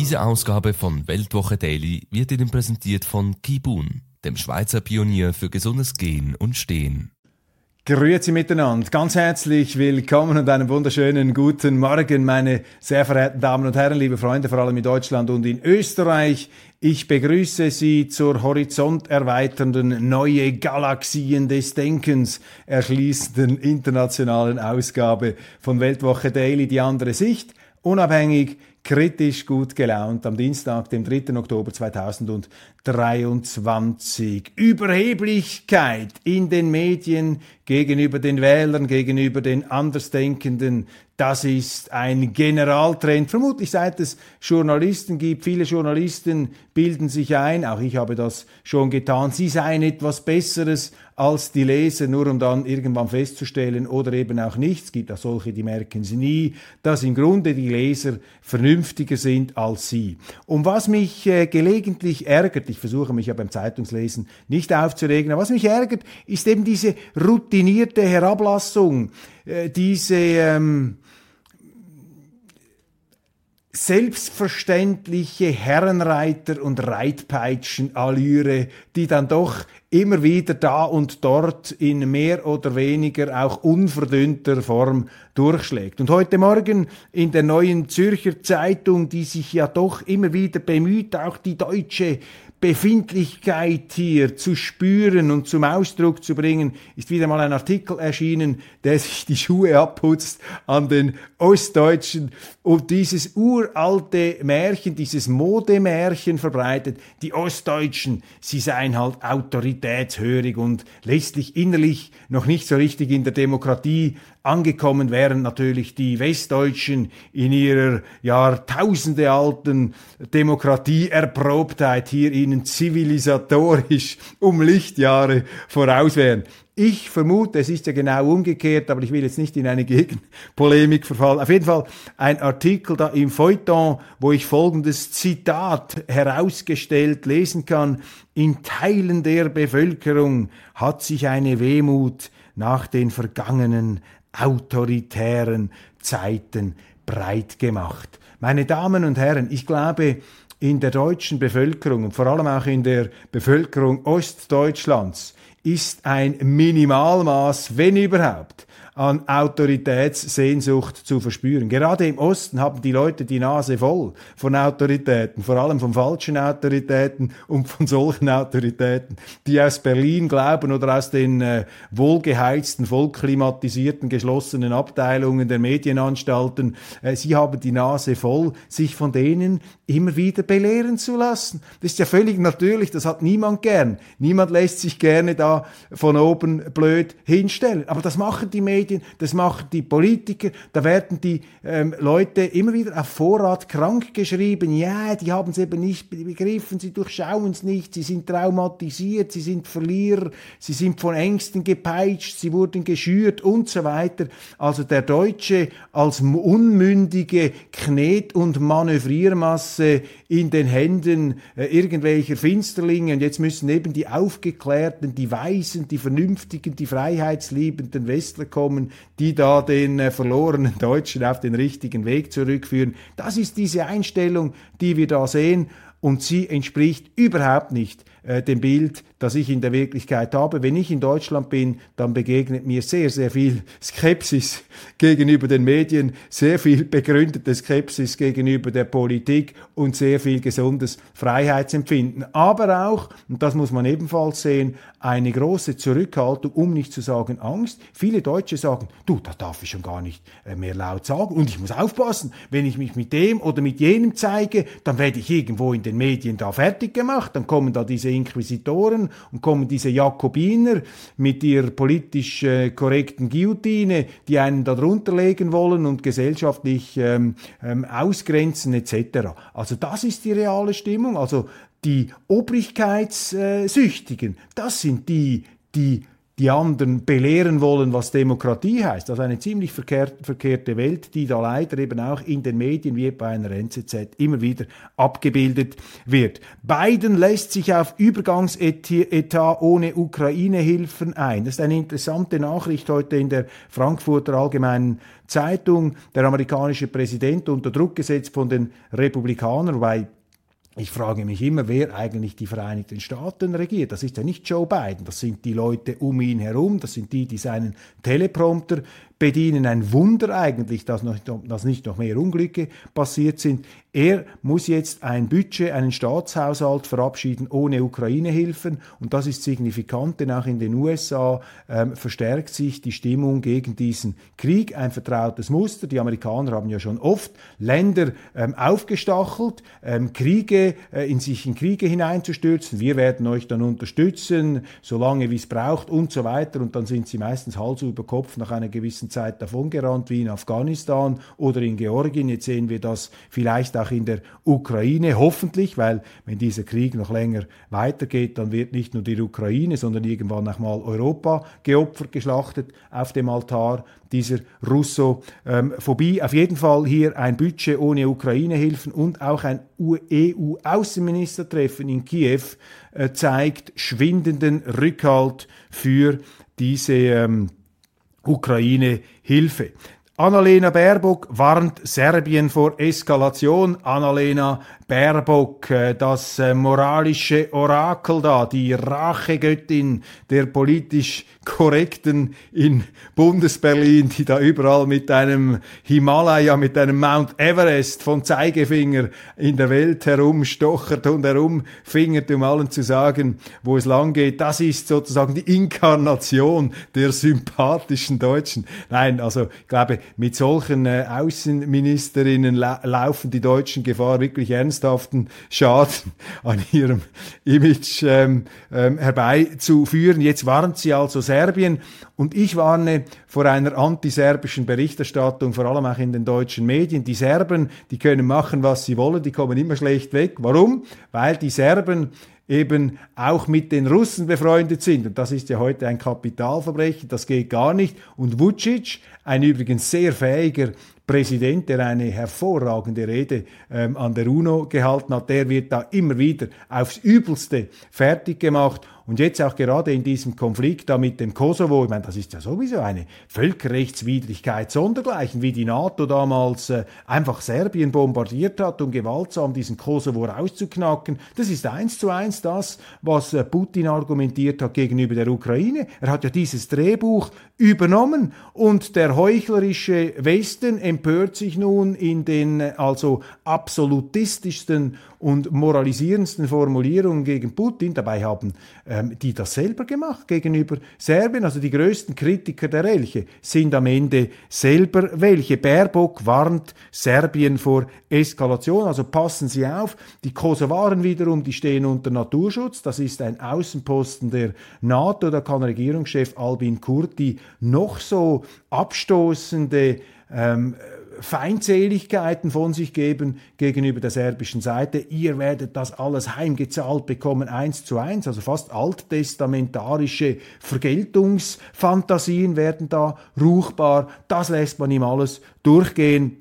Diese Ausgabe von Weltwoche Daily wird Ihnen präsentiert von Kibun, dem Schweizer Pionier für gesundes Gehen und Stehen. Grüezi miteinander. Ganz herzlich willkommen und einen wunderschönen guten Morgen, meine sehr verehrten Damen und Herren, liebe Freunde, vor allem in Deutschland und in Österreich. Ich begrüße Sie zur horizonterweiternden neue Galaxien des Denkens erschließenden internationalen Ausgabe von Weltwoche Daily, die andere Sicht, unabhängig, kritisch gut gelaunt am Dienstag, dem 3. Oktober 2023. Überheblichkeit in den Medien gegenüber den Wählern, gegenüber den Andersdenkenden, das ist ein Generaltrend, vermutlich seit es Journalisten gibt. Viele Journalisten bilden sich ein, auch ich habe das schon getan, sie seien etwas Besseres als die Leser, nur um dann irgendwann festzustellen oder eben auch nicht, es gibt auch solche, die merken sie nie, dass im Grunde die Leser vernünftiger sind als sie. Und was mich äh, gelegentlich ärgert, ich versuche mich ja beim Zeitungslesen nicht aufzuregen, aber was mich ärgert, ist eben diese routinierte Herablassung, äh, diese ähm, selbstverständliche Herrenreiter- und Reitpeitschen-Allüre, die dann doch immer wieder da und dort in mehr oder weniger auch unverdünnter Form durchschlägt. Und heute Morgen in der neuen Zürcher Zeitung, die sich ja doch immer wieder bemüht, auch die deutsche Befindlichkeit hier zu spüren und zum Ausdruck zu bringen, ist wieder mal ein Artikel erschienen, der sich die Schuhe abputzt an den Ostdeutschen und dieses uralte Märchen, dieses Modemärchen verbreitet. Die Ostdeutschen, sie seien halt autoritätshörig und letztlich innerlich noch nicht so richtig in der Demokratie angekommen wären natürlich die Westdeutschen in ihrer Jahrtausende alten Demokratieerprobtheit hier ihnen zivilisatorisch um Lichtjahre voraus wären. Ich vermute, es ist ja genau umgekehrt, aber ich will jetzt nicht in eine Gegenpolemik verfallen. Auf jeden Fall ein Artikel da im Feuilleton, wo ich folgendes Zitat herausgestellt lesen kann. In Teilen der Bevölkerung hat sich eine Wehmut nach den vergangenen autoritären Zeiten breit gemacht. Meine Damen und Herren, ich glaube, in der deutschen Bevölkerung und vor allem auch in der Bevölkerung Ostdeutschlands ist ein Minimalmaß, wenn überhaupt, an Autoritätssehnsucht zu verspüren. Gerade im Osten haben die Leute die Nase voll von Autoritäten, vor allem von falschen Autoritäten und von solchen Autoritäten, die aus Berlin glauben oder aus den äh, wohlgeheizten, vollklimatisierten, geschlossenen Abteilungen der Medienanstalten. Äh, sie haben die Nase voll, sich von denen immer wieder belehren zu lassen. Das ist ja völlig natürlich, das hat niemand gern. Niemand lässt sich gerne da von oben blöd hinstellen. Aber das machen die Medien Medien, das machen die Politiker, da werden die ähm, Leute immer wieder auf Vorrat krank geschrieben. Ja, die haben es eben nicht begriffen, sie durchschauen es nicht, sie sind traumatisiert, sie sind Verlierer, sie sind von Ängsten gepeitscht, sie wurden geschürt und so weiter. Also der Deutsche als unmündige Knet- und Manövriermasse in den Händen äh, irgendwelcher Finsterlinge und jetzt müssen eben die Aufgeklärten, die Weisen, die Vernünftigen, die Freiheitsliebenden Westler kommen kommen, die da den äh, verlorenen Deutschen auf den richtigen Weg zurückführen. Das ist diese Einstellung, die wir da sehen und sie entspricht überhaupt nicht äh, dem Bild, das ich in der Wirklichkeit habe. Wenn ich in Deutschland bin, dann begegnet mir sehr, sehr viel Skepsis gegenüber den Medien, sehr viel begründete Skepsis gegenüber der Politik und sehr viel gesundes Freiheitsempfinden. Aber auch, und das muss man ebenfalls sehen, eine große Zurückhaltung, um nicht zu sagen Angst. Viele Deutsche sagen, du, das darf ich schon gar nicht äh, mehr laut sagen und ich muss aufpassen, wenn ich mich mit dem oder mit jenem zeige, dann werde ich irgendwo in den Medien da fertig gemacht, dann kommen da diese Inquisitoren und kommen diese Jakobiner mit ihrer politisch äh, korrekten Guillotine, die einen darunter legen wollen und gesellschaftlich ähm, ähm, ausgrenzen etc. Also das ist die reale Stimmung. Also die Obrigkeitssüchtigen, das sind die, die die anderen belehren wollen, was Demokratie heißt. Also eine ziemlich verkehrt, verkehrte Welt, die da leider eben auch in den Medien wie bei einer NZZ immer wieder abgebildet wird. Biden lässt sich auf Übergangsetat ohne Ukraine-Hilfen ein. Das ist eine interessante Nachricht heute in der Frankfurter Allgemeinen Zeitung. Der amerikanische Präsident unter Druck gesetzt von den Republikanern, wobei ich frage mich immer, wer eigentlich die Vereinigten Staaten regiert. Das ist ja nicht Joe Biden, das sind die Leute um ihn herum, das sind die, die seinen Teleprompter bedienen. Ein Wunder eigentlich, dass, noch, dass nicht noch mehr Unglücke passiert sind. Er muss jetzt ein Budget, einen Staatshaushalt verabschieden ohne Ukraine-Hilfen. Und das ist signifikant, denn auch in den USA ähm, verstärkt sich die Stimmung gegen diesen Krieg. Ein vertrautes Muster. Die Amerikaner haben ja schon oft Länder ähm, aufgestachelt, ähm, Kriege, äh, in sich in Kriege hineinzustürzen. Wir werden euch dann unterstützen, solange wie es braucht und so weiter. Und dann sind sie meistens Hals über Kopf nach einer gewissen Zeit davongerannt, wie in Afghanistan oder in Georgien. Jetzt sehen wir das vielleicht auch in der Ukraine, hoffentlich, weil wenn dieser Krieg noch länger weitergeht, dann wird nicht nur die Ukraine, sondern irgendwann auch mal Europa geopfert, geschlachtet auf dem Altar dieser Russophobie. Auf jeden Fall hier ein Budget ohne Ukraine-Hilfen und auch ein EU-Außenministertreffen in Kiew äh, zeigt schwindenden Rückhalt für diese ähm, Ukraine-Hilfe. Annalena Baerbock warnt Serbien vor Eskalation. Annalena Baerbock, äh, das äh, moralische Orakel da, die Rachegöttin der politisch Korrekten in Bundesberlin, die da überall mit einem Himalaya, mit einem Mount Everest von Zeigefinger in der Welt herumstochert und herumfingert, um allen zu sagen, wo es lang geht. Das ist sozusagen die Inkarnation der sympathischen Deutschen. Nein, also ich glaube, mit solchen äh, Außenministerinnen la laufen die Deutschen Gefahr, wirklich ernsthaften Schaden an ihrem Image ähm, ähm, herbeizuführen. Jetzt waren sie also Serbien und ich warne vor einer antiserbischen Berichterstattung, vor allem auch in den deutschen Medien. Die Serben, die können machen, was sie wollen, die kommen immer schlecht weg. Warum? Weil die Serben eben auch mit den Russen befreundet sind. Und das ist ja heute ein Kapitalverbrechen, das geht gar nicht. Und Vucic, ein übrigens sehr fähiger Präsident, der eine hervorragende Rede ähm, an der UNO gehalten hat, der wird da immer wieder aufs Übelste fertig gemacht. Und jetzt auch gerade in diesem Konflikt da mit dem Kosovo, ich meine, das ist ja sowieso eine Völkerrechtswidrigkeit sondergleichen, wie die NATO damals äh, einfach Serbien bombardiert hat, um gewaltsam diesen Kosovo rauszuknacken. Das ist eins zu eins das, was äh, Putin argumentiert hat gegenüber der Ukraine. Er hat ja dieses Drehbuch übernommen und der heuchlerische Westen empört sich nun in den äh, also absolutistischsten und moralisierendsten Formulierungen gegen Putin. Dabei haben ähm, die das selber gemacht gegenüber Serbien. Also die größten Kritiker der Elche sind am Ende selber welche. Baerbock warnt Serbien vor Eskalation. Also passen Sie auf. Die Kosovaren wiederum, die stehen unter Naturschutz. Das ist ein Außenposten der NATO. Da kann Regierungschef Albin Kurti noch so abstoßende ähm, Feindseligkeiten von sich geben gegenüber der serbischen Seite. Ihr werdet das alles heimgezahlt bekommen, eins zu eins. Also fast alttestamentarische Vergeltungsfantasien werden da ruchbar. Das lässt man ihm alles durchgehen.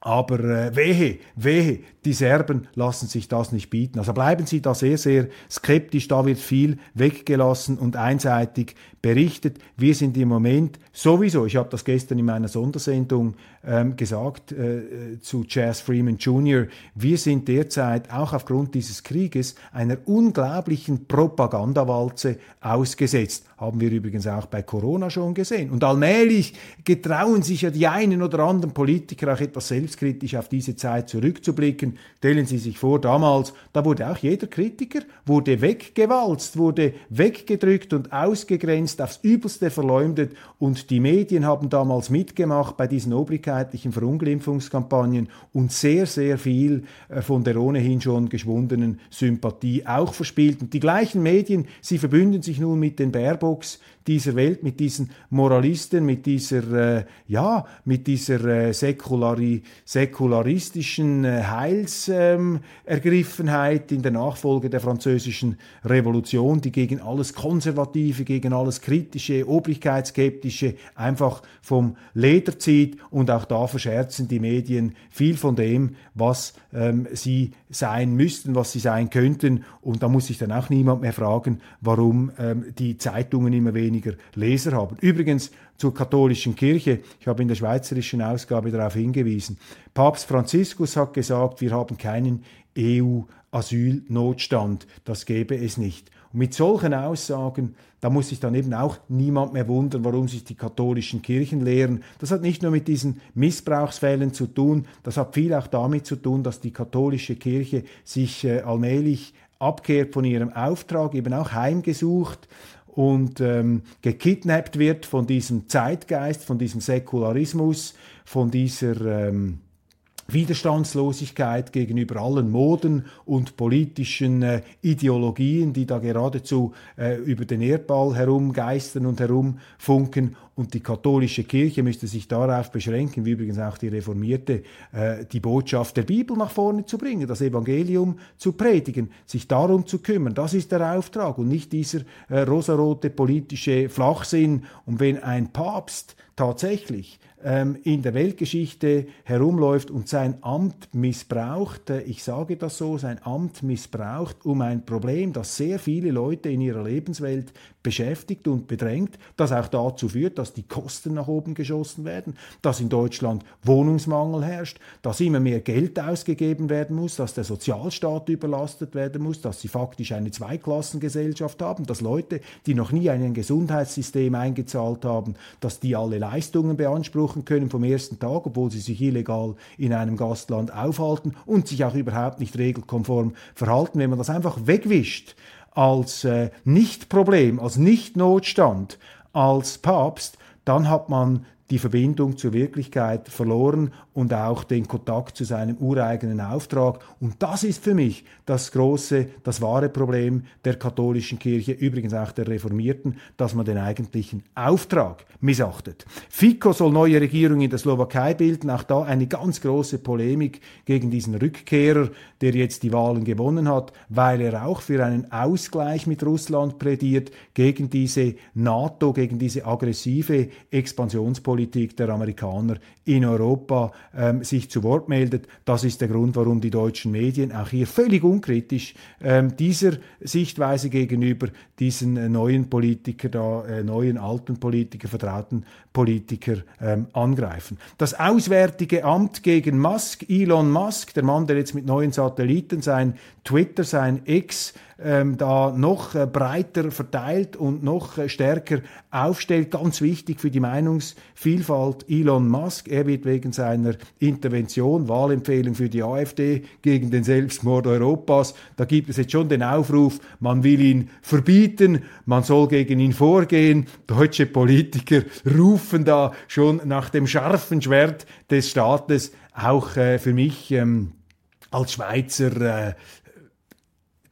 Aber äh, wehe, wehe, die Serben lassen sich das nicht bieten. Also bleiben Sie da sehr, sehr skeptisch. Da wird viel weggelassen und einseitig berichtet. Wir sind im Moment sowieso, ich habe das gestern in meiner Sondersendung ähm, gesagt äh, zu Chas Freeman Jr., wir sind derzeit auch aufgrund dieses Krieges einer unglaublichen Propagandawalze ausgesetzt. Haben wir übrigens auch bei Corona schon gesehen. Und allmählich getrauen sich ja die einen oder anderen Politiker auch etwas selbst selbstkritisch auf diese Zeit zurückzublicken. Stellen Sie sich vor, damals, da wurde auch jeder Kritiker, wurde weggewalzt, wurde weggedrückt und ausgegrenzt, aufs Übelste verleumdet und die Medien haben damals mitgemacht bei diesen obrigkeitlichen Verunglimpfungskampagnen und sehr, sehr viel äh, von der ohnehin schon geschwundenen Sympathie auch verspielt. Und die gleichen Medien, sie verbünden sich nun mit den Baerbocks dieser Welt, mit diesen Moralisten, mit dieser, äh, ja, mit dieser äh, säkulari, säkularistischen äh, Heilsergriffenheit in der Nachfolge der französischen Revolution, die gegen alles Konservative, gegen alles Kritische, Obrigkeitsskeptische einfach vom Leder zieht. Und auch da verscherzen die Medien viel von dem, was ähm, sie sein müssten, was sie sein könnten und da muss sich dann auch niemand mehr fragen, warum ähm, die Zeitungen immer weniger Leser haben. Übrigens zur katholischen Kirche, ich habe in der schweizerischen Ausgabe darauf hingewiesen, Papst Franziskus hat gesagt, wir haben keinen EU-Asylnotstand, das gäbe es nicht. Und mit solchen Aussagen, da muss sich dann eben auch niemand mehr wundern, warum sich die katholischen Kirchen lehren. Das hat nicht nur mit diesen Missbrauchsfällen zu tun, das hat viel auch damit zu tun, dass die katholische Kirche sich äh, allmählich abkehrt von ihrem Auftrag, eben auch heimgesucht und ähm, gekidnappt wird von diesem Zeitgeist, von diesem Säkularismus, von dieser ähm, Widerstandslosigkeit gegenüber allen Moden und politischen äh, Ideologien, die da geradezu äh, über den Erdball herumgeistern und herumfunken. Und die katholische Kirche müsste sich darauf beschränken, wie übrigens auch die Reformierte, äh, die Botschaft der Bibel nach vorne zu bringen, das Evangelium zu predigen, sich darum zu kümmern. Das ist der Auftrag und nicht dieser äh, rosarote politische Flachsinn. Und wenn ein Papst tatsächlich ähm, in der Weltgeschichte herumläuft und sein Amt missbraucht, äh, ich sage das so, sein Amt missbraucht, um ein Problem, das sehr viele Leute in ihrer Lebenswelt beschäftigt und bedrängt, das auch dazu führt, dass die Kosten nach oben geschossen werden, dass in Deutschland Wohnungsmangel herrscht, dass immer mehr Geld ausgegeben werden muss, dass der Sozialstaat überlastet werden muss, dass sie faktisch eine Zweiklassengesellschaft haben, dass Leute, die noch nie in ein Gesundheitssystem eingezahlt haben, dass die alle Leistungen beanspruchen können vom ersten Tag, obwohl sie sich illegal in einem Gastland aufhalten und sich auch überhaupt nicht regelkonform verhalten. Wenn man das einfach wegwischt, als äh, Nicht-Problem, als Nicht-Notstand, als Papst, dann hat man die Verbindung zur Wirklichkeit verloren und auch den Kontakt zu seinem ureigenen Auftrag. Und das ist für mich das große, das wahre Problem der katholischen Kirche, übrigens auch der Reformierten, dass man den eigentlichen Auftrag missachtet. Fico soll neue Regierung in der Slowakei bilden. Auch da eine ganz große Polemik gegen diesen Rückkehrer, der jetzt die Wahlen gewonnen hat, weil er auch für einen Ausgleich mit Russland plädiert, gegen diese NATO, gegen diese aggressive Expansionspolitik der Amerikaner in Europa ähm, sich zu Wort meldet. Das ist der Grund, warum die deutschen Medien auch hier völlig unkritisch ähm, dieser Sichtweise gegenüber diesen äh, neuen Politiker, da, äh, neuen alten Politiker, vertrauten Politiker ähm, angreifen. Das Auswärtige Amt gegen Musk, Elon Musk, der Mann, der jetzt mit neuen Satelliten sein Twitter, sein X ähm, da noch äh, breiter verteilt und noch äh, stärker aufstellt. Ganz wichtig für die Meinungsvielfalt Elon Musk. Er wird wegen seiner Intervention, Wahlempfehlung für die AfD gegen den Selbstmord Europas, da gibt es jetzt schon den Aufruf, man will ihn verbieten, man soll gegen ihn vorgehen. Deutsche Politiker rufen da schon nach dem scharfen Schwert des Staates. Auch äh, für mich ähm, als Schweizer äh,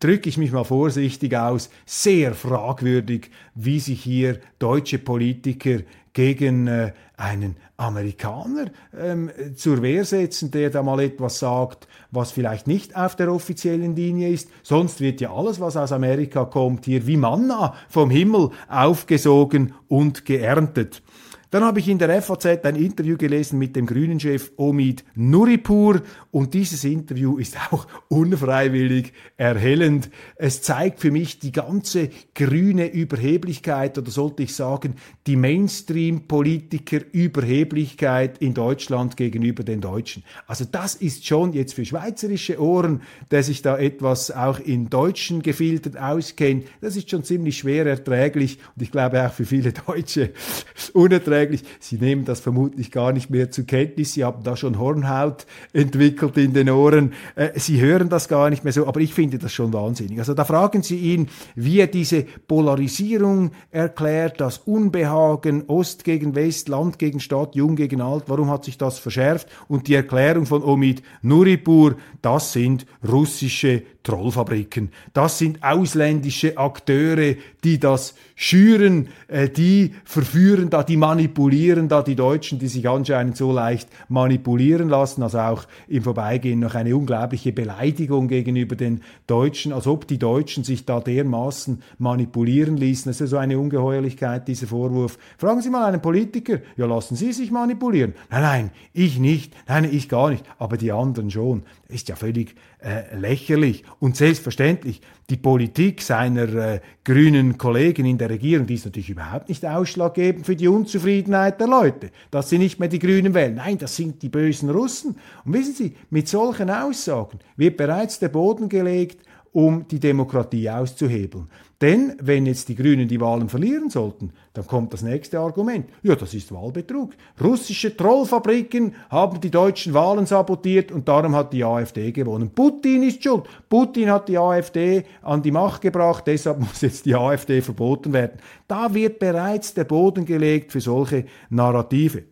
drücke ich mich mal vorsichtig aus, sehr fragwürdig, wie sich hier deutsche Politiker gegen äh, einen Amerikaner ähm, zur Wehr setzen, der da mal etwas sagt, was vielleicht nicht auf der offiziellen Linie ist. Sonst wird ja alles, was aus Amerika kommt, hier wie Manna vom Himmel aufgesogen und geerntet. Dann habe ich in der FAZ ein Interview gelesen mit dem Grünen-Chef Omid Nuripur und dieses Interview ist auch unfreiwillig erhellend. Es zeigt für mich die ganze grüne Überheblichkeit oder sollte ich sagen die Mainstream-Politiker-Überheblichkeit in Deutschland gegenüber den Deutschen. Also das ist schon jetzt für schweizerische Ohren, der sich da etwas auch in deutschen Gefiltern auskennt, das ist schon ziemlich schwer erträglich und ich glaube auch für viele Deutsche unerträglich unerträglich. Sie nehmen das vermutlich gar nicht mehr zur Kenntnis. Sie haben da schon Hornhaut entwickelt in den Ohren. Äh, Sie hören das gar nicht mehr so, aber ich finde das schon wahnsinnig. Also da fragen Sie ihn, wie er diese Polarisierung erklärt, das Unbehagen, Ost gegen West, Land gegen Stadt, Jung gegen Alt, warum hat sich das verschärft? Und die Erklärung von Omid Nuripur, das sind russische Trollfabriken. Das sind ausländische Akteure, die das schüren, äh, die verführen da, die manipulieren da die Deutschen, die sich anscheinend so leicht manipulieren lassen. Also auch im Vorbeigehen noch eine unglaubliche Beleidigung gegenüber den Deutschen, als ob die Deutschen sich da dermaßen manipulieren ließen. Das ist so eine Ungeheuerlichkeit, dieser Vorwurf. Fragen Sie mal einen Politiker, ja lassen Sie sich manipulieren. Nein, nein, ich nicht, nein, ich gar nicht, aber die anderen schon. Ist ja völlig äh, lächerlich. Und selbstverständlich, die Politik seiner äh, grünen Kollegen in der Regierung, die ist natürlich überhaupt nicht ausschlaggebend für die Unzufriedenheit der Leute, dass sie nicht mehr die Grünen wählen. Nein, das sind die bösen Russen. Und wissen Sie, mit solchen Aussagen wird bereits der Boden gelegt, um die Demokratie auszuhebeln. Denn wenn jetzt die Grünen die Wahlen verlieren sollten, dann kommt das nächste Argument. Ja, das ist Wahlbetrug. Russische Trollfabriken haben die deutschen Wahlen sabotiert und darum hat die AfD gewonnen. Putin ist schuld. Putin hat die AfD an die Macht gebracht, deshalb muss jetzt die AfD verboten werden. Da wird bereits der Boden gelegt für solche Narrative.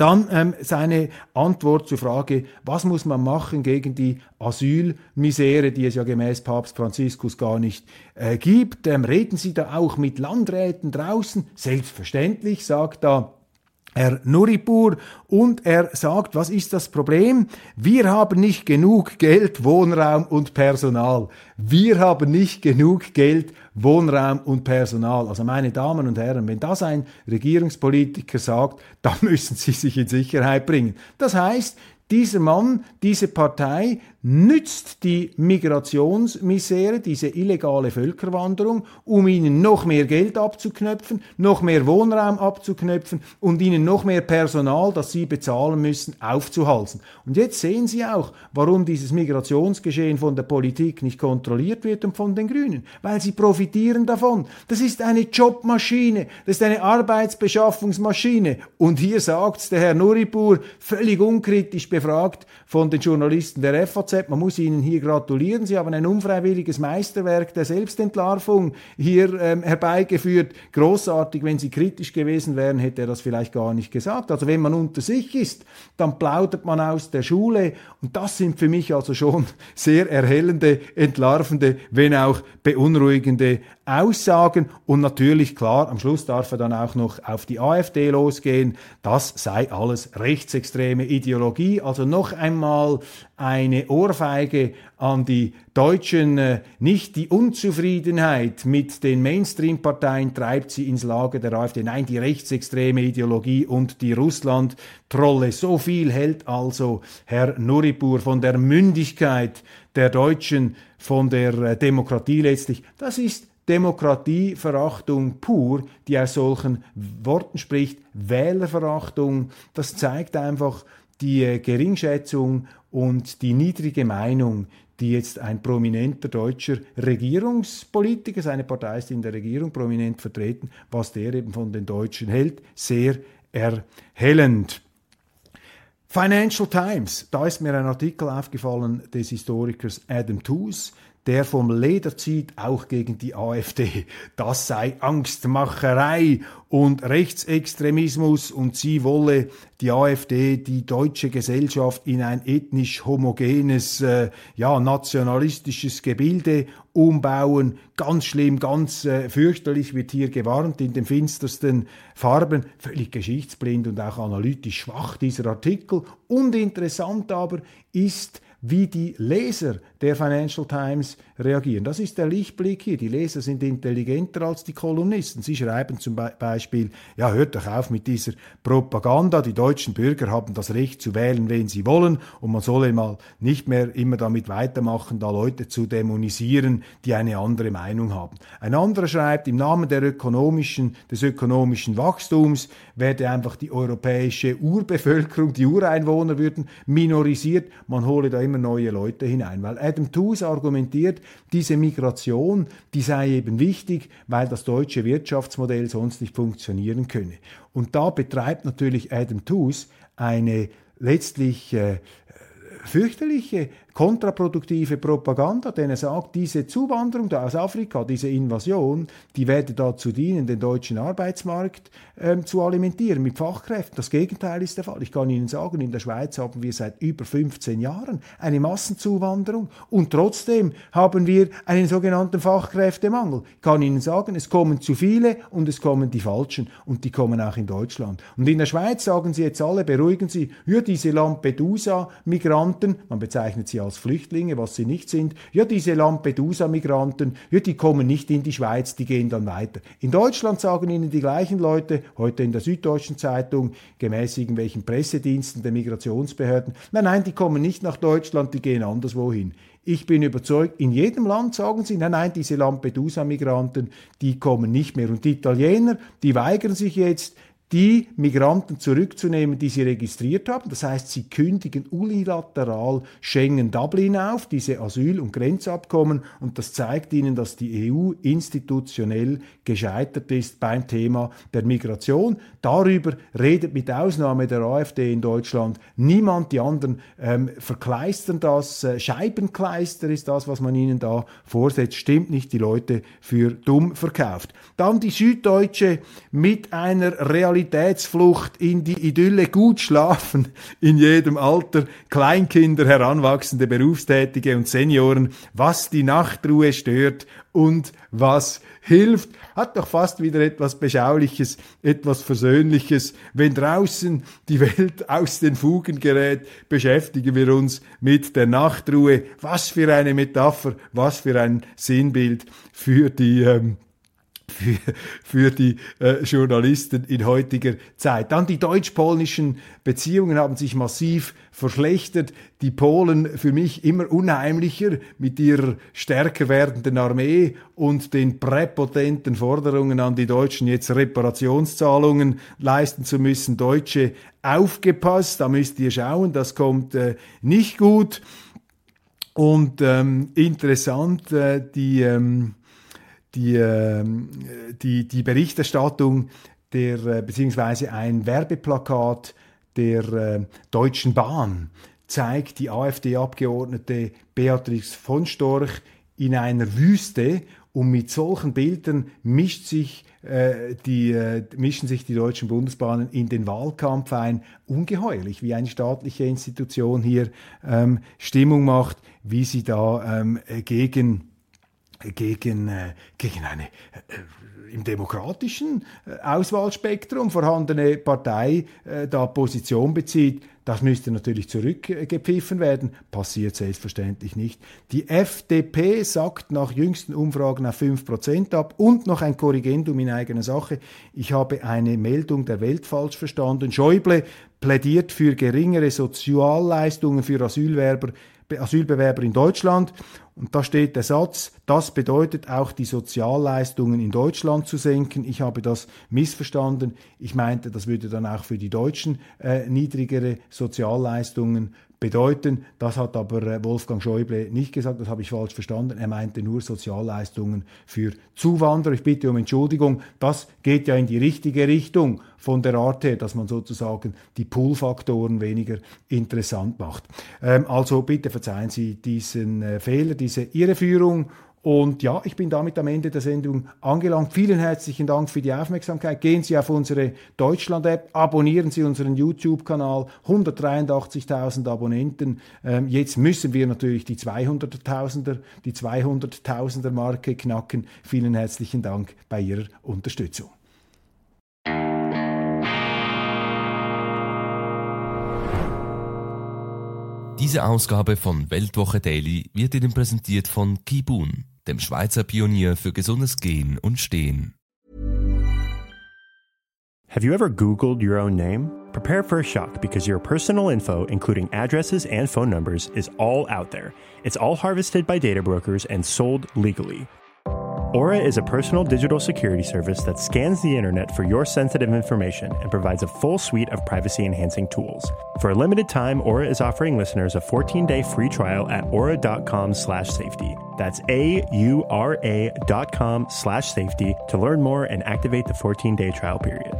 Dann ähm, seine Antwort zur Frage, was muss man machen gegen die Asylmisere, die es ja gemäß Papst Franziskus gar nicht äh, gibt. Ähm, reden Sie da auch mit Landräten draußen? Selbstverständlich, sagt da Herr Nuripur und er sagt, was ist das Problem? Wir haben nicht genug Geld, Wohnraum und Personal. Wir haben nicht genug Geld, Wohnraum und Personal. Also meine Damen und Herren, wenn das ein Regierungspolitiker sagt, dann müssen Sie sich in Sicherheit bringen. Das heißt, dieser Mann, diese Partei nützt die Migrationsmisere, diese illegale Völkerwanderung, um ihnen noch mehr Geld abzuknöpfen, noch mehr Wohnraum abzuknöpfen und ihnen noch mehr Personal, das sie bezahlen müssen, aufzuhalsen. Und jetzt sehen Sie auch, warum dieses Migrationsgeschehen von der Politik nicht kontrolliert wird und von den Grünen, weil sie profitieren davon. Das ist eine Jobmaschine, das ist eine Arbeitsbeschaffungsmaschine. Und hier sagt der Herr Nuripur, völlig unkritisch befragt von den Journalisten der FAZ, man muss Ihnen hier gratulieren, Sie haben ein unfreiwilliges Meisterwerk der Selbstentlarvung hier ähm, herbeigeführt. Großartig, wenn Sie kritisch gewesen wären, hätte er das vielleicht gar nicht gesagt. Also wenn man unter sich ist, dann plaudert man aus der Schule und das sind für mich also schon sehr erhellende, entlarvende, wenn auch beunruhigende Aussagen und natürlich klar, am Schluss darf er dann auch noch auf die AfD losgehen. Das sei alles rechtsextreme Ideologie. Also noch einmal eine Ohrfeige an die Deutschen. Äh, nicht die Unzufriedenheit mit den Mainstream-Parteien treibt sie ins Lager der AfD. Nein, die rechtsextreme Ideologie und die Russland-Trolle. So viel hält also Herr Nuripur von der Mündigkeit der Deutschen, von der äh, Demokratie letztlich. Das ist Demokratieverachtung pur, die aus solchen Worten spricht, Wählerverachtung, das zeigt einfach die äh, Geringschätzung und die niedrige Meinung, die jetzt ein prominenter deutscher Regierungspolitiker, seine Partei ist in der Regierung prominent vertreten, was der eben von den Deutschen hält, sehr erhellend. Financial Times, da ist mir ein Artikel aufgefallen des Historikers Adam Tooze, der vom Leder zieht, auch gegen die AfD. Das sei Angstmacherei und Rechtsextremismus und sie wolle die AfD die deutsche Gesellschaft in ein ethnisch homogenes, äh, ja, nationalistisches Gebilde umbauen. Ganz schlimm, ganz äh, fürchterlich wird hier gewarnt in den finstersten Farben. Völlig geschichtsblind und auch analytisch schwach dieser Artikel. Und interessant aber ist, wie die Leser der Financial Times reagieren. Das ist der Lichtblick hier. Die Leser sind intelligenter als die Kolumnisten. Sie schreiben zum Beispiel, ja, hört doch auf mit dieser Propaganda. Die deutschen Bürger haben das Recht zu wählen, wen sie wollen. Und man solle mal nicht mehr immer damit weitermachen, da Leute zu dämonisieren, die eine andere Meinung haben. Ein anderer schreibt, im Namen der ökonomischen, des ökonomischen Wachstums werde einfach die europäische Urbevölkerung, die Ureinwohner würden minorisiert. Man hole da immer immer neue Leute hinein. Weil Adam Tooze argumentiert, diese Migration, die sei eben wichtig, weil das deutsche Wirtschaftsmodell sonst nicht funktionieren könne. Und da betreibt natürlich Adam Tooze eine letztlich äh, fürchterliche kontraproduktive Propaganda, denn er sagt, diese Zuwanderung da aus Afrika, diese Invasion, die werde dazu dienen, den deutschen Arbeitsmarkt ähm, zu alimentieren mit Fachkräften. Das Gegenteil ist der Fall. Ich kann Ihnen sagen, in der Schweiz haben wir seit über 15 Jahren eine Massenzuwanderung und trotzdem haben wir einen sogenannten Fachkräftemangel. Ich kann Ihnen sagen, es kommen zu viele und es kommen die Falschen und die kommen auch in Deutschland. Und in der Schweiz sagen Sie jetzt alle, beruhigen Sie, ja, diese Lampedusa-Migranten, man bezeichnet sie als Flüchtlinge, was sie nicht sind. Ja, diese Lampedusa-Migranten, ja, die kommen nicht in die Schweiz, die gehen dann weiter. In Deutschland sagen ihnen die gleichen Leute, heute in der Süddeutschen Zeitung, gemäß irgendwelchen Pressediensten der Migrationsbehörden, nein, nein, die kommen nicht nach Deutschland, die gehen anderswohin. Ich bin überzeugt, in jedem Land sagen sie, nein, nein, diese Lampedusa-Migranten, die kommen nicht mehr. Und die Italiener, die weigern sich jetzt, die Migranten zurückzunehmen, die sie registriert haben. Das heißt, sie kündigen unilateral Schengen-Dublin auf, diese Asyl- und Grenzabkommen, und das zeigt ihnen, dass die EU institutionell gescheitert ist beim Thema der Migration. Darüber redet mit Ausnahme der AfD in Deutschland niemand. Die anderen ähm, verkleistern das. Äh, Scheibenkleister ist das, was man ihnen da vorsetzt. Stimmt nicht, die Leute für dumm verkauft. Dann die Süddeutsche mit einer Realität Realitätsflucht in die Idylle gut schlafen in jedem Alter, Kleinkinder, Heranwachsende, Berufstätige und Senioren, was die Nachtruhe stört und was hilft, hat doch fast wieder etwas Beschauliches, etwas Versöhnliches. Wenn draußen die Welt aus den Fugen gerät, beschäftigen wir uns mit der Nachtruhe. Was für eine Metapher, was für ein Sinnbild für die ähm, für, für die äh, Journalisten in heutiger Zeit. Dann die deutsch-polnischen Beziehungen haben sich massiv verschlechtert. Die Polen für mich immer unheimlicher mit ihrer stärker werdenden Armee und den präpotenten Forderungen an die Deutschen, jetzt Reparationszahlungen leisten zu müssen. Deutsche, aufgepasst, da müsst ihr schauen, das kommt äh, nicht gut. Und ähm, interessant, äh, die ähm, die, ähm, die, die Berichterstattung der, äh, beziehungsweise ein Werbeplakat der äh, Deutschen Bahn zeigt die AfD-Abgeordnete Beatrix von Storch in einer Wüste und mit solchen Bildern mischt sich, äh, die, äh, mischen sich die deutschen Bundesbahnen in den Wahlkampf ein. Ungeheuerlich, wie eine staatliche Institution hier ähm, Stimmung macht, wie sie da ähm, gegen gegen, äh, gegen eine äh, im demokratischen äh, Auswahlspektrum vorhandene Partei äh, da Position bezieht, das müsste natürlich zurückgepfiffen werden. Passiert selbstverständlich nicht. Die FDP sagt nach jüngsten Umfragen auf 5% ab und noch ein Korrigendum in eigener Sache. Ich habe eine Meldung der Welt falsch verstanden. Schäuble plädiert für geringere Sozialleistungen für Asylwerber Asylbewerber in Deutschland. Und da steht der Satz, das bedeutet auch die Sozialleistungen in Deutschland zu senken. Ich habe das missverstanden. Ich meinte, das würde dann auch für die Deutschen äh, niedrigere Sozialleistungen bedeuten. Das hat aber äh, Wolfgang Schäuble nicht gesagt, das habe ich falsch verstanden. Er meinte nur Sozialleistungen für Zuwanderer. Ich bitte um Entschuldigung. Das geht ja in die richtige Richtung von der Art her, dass man sozusagen die Pull-Faktoren weniger interessant macht. Ähm, also bitte verzeihen Sie diesen äh, Fehler, diese Irreführung und ja, ich bin damit am Ende der Sendung angelangt. Vielen herzlichen Dank für die Aufmerksamkeit. Gehen Sie auf unsere Deutschland-App, abonnieren Sie unseren YouTube-Kanal. 183.000 Abonnenten. Ähm, jetzt müssen wir natürlich die 200.000er, die 200.000er Marke knacken. Vielen herzlichen Dank bei Ihrer Unterstützung. Diese Ausgabe von Weltwoche Daily wird Ihnen präsentiert von Kibun dem Schweizer Pionier für gesundes Gehen und Stehen. Have you ever Googled your own name? Prepare for a shock because your personal info, including addresses and phone numbers, is all out there. It's all harvested by data brokers and sold legally. Aura is a personal digital security service that scans the internet for your sensitive information and provides a full suite of privacy enhancing tools. For a limited time, Aura is offering listeners a 14-day free trial at aura.com slash safety. That's A-U-R-A dot com slash safety to learn more and activate the 14-day trial period.